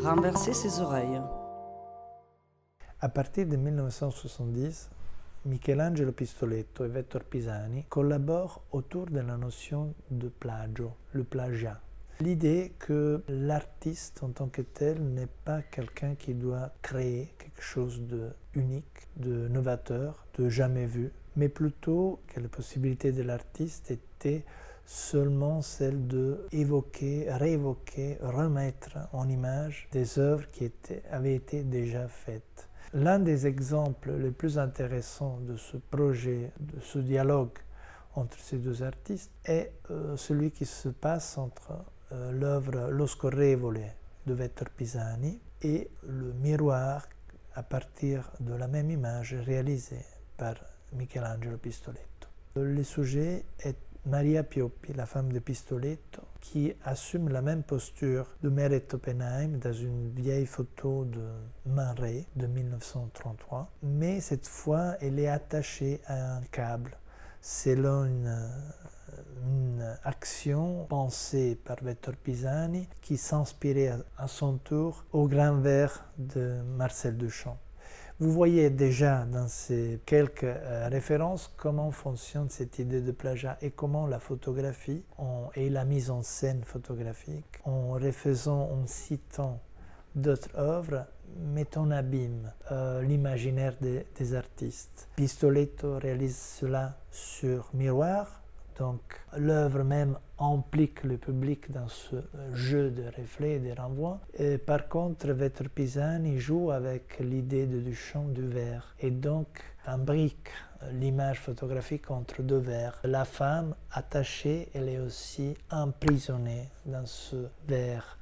renverser ses oreilles. À partir de 1970, Michelangelo Pistoletto et Vettor Pisani collaborent autour de la notion de plagio, le plagiat. L'idée que l'artiste en tant que tel n'est pas quelqu'un qui doit créer quelque chose de unique, de novateur, de jamais vu, mais plutôt que la possibilité de l'artiste était seulement celle de évoquer, réévoquer, remettre en image des œuvres qui avaient été déjà faites. L'un des exemples les plus intéressants de ce projet, de ce dialogue entre ces deux artistes, est euh, celui qui se passe entre euh, l'œuvre Lo Scorrevole de Vettor Pisani et le miroir à partir de la même image réalisée par Michelangelo Pistoletto. Le sujet est Maria Pioppi, la femme de Pistoletto, qui assume la même posture de Meret Oppenheim dans une vieille photo de Man de 1933, mais cette fois elle est attachée à un câble selon une, une action pensée par Vettor Pisani qui s'inspirait à son tour au grand verre de Marcel Duchamp. Vous voyez déjà dans ces quelques euh, références comment fonctionne cette idée de plagiat et comment la photographie et la mise en scène photographique, en refaisant, en citant d'autres œuvres, met en abîme euh, l'imaginaire des, artistes. Pistoletto réalise cela sur miroir, donc l'œuvre même implique le public dans ce jeu de reflets et de renvois. Et par contre, Vettor Pisani joue avec l'idée de Duchamp du verre et donc imbrique l'image photographique entre deux verres. La femme attachée, elle est aussi emprisonnée dans ce verre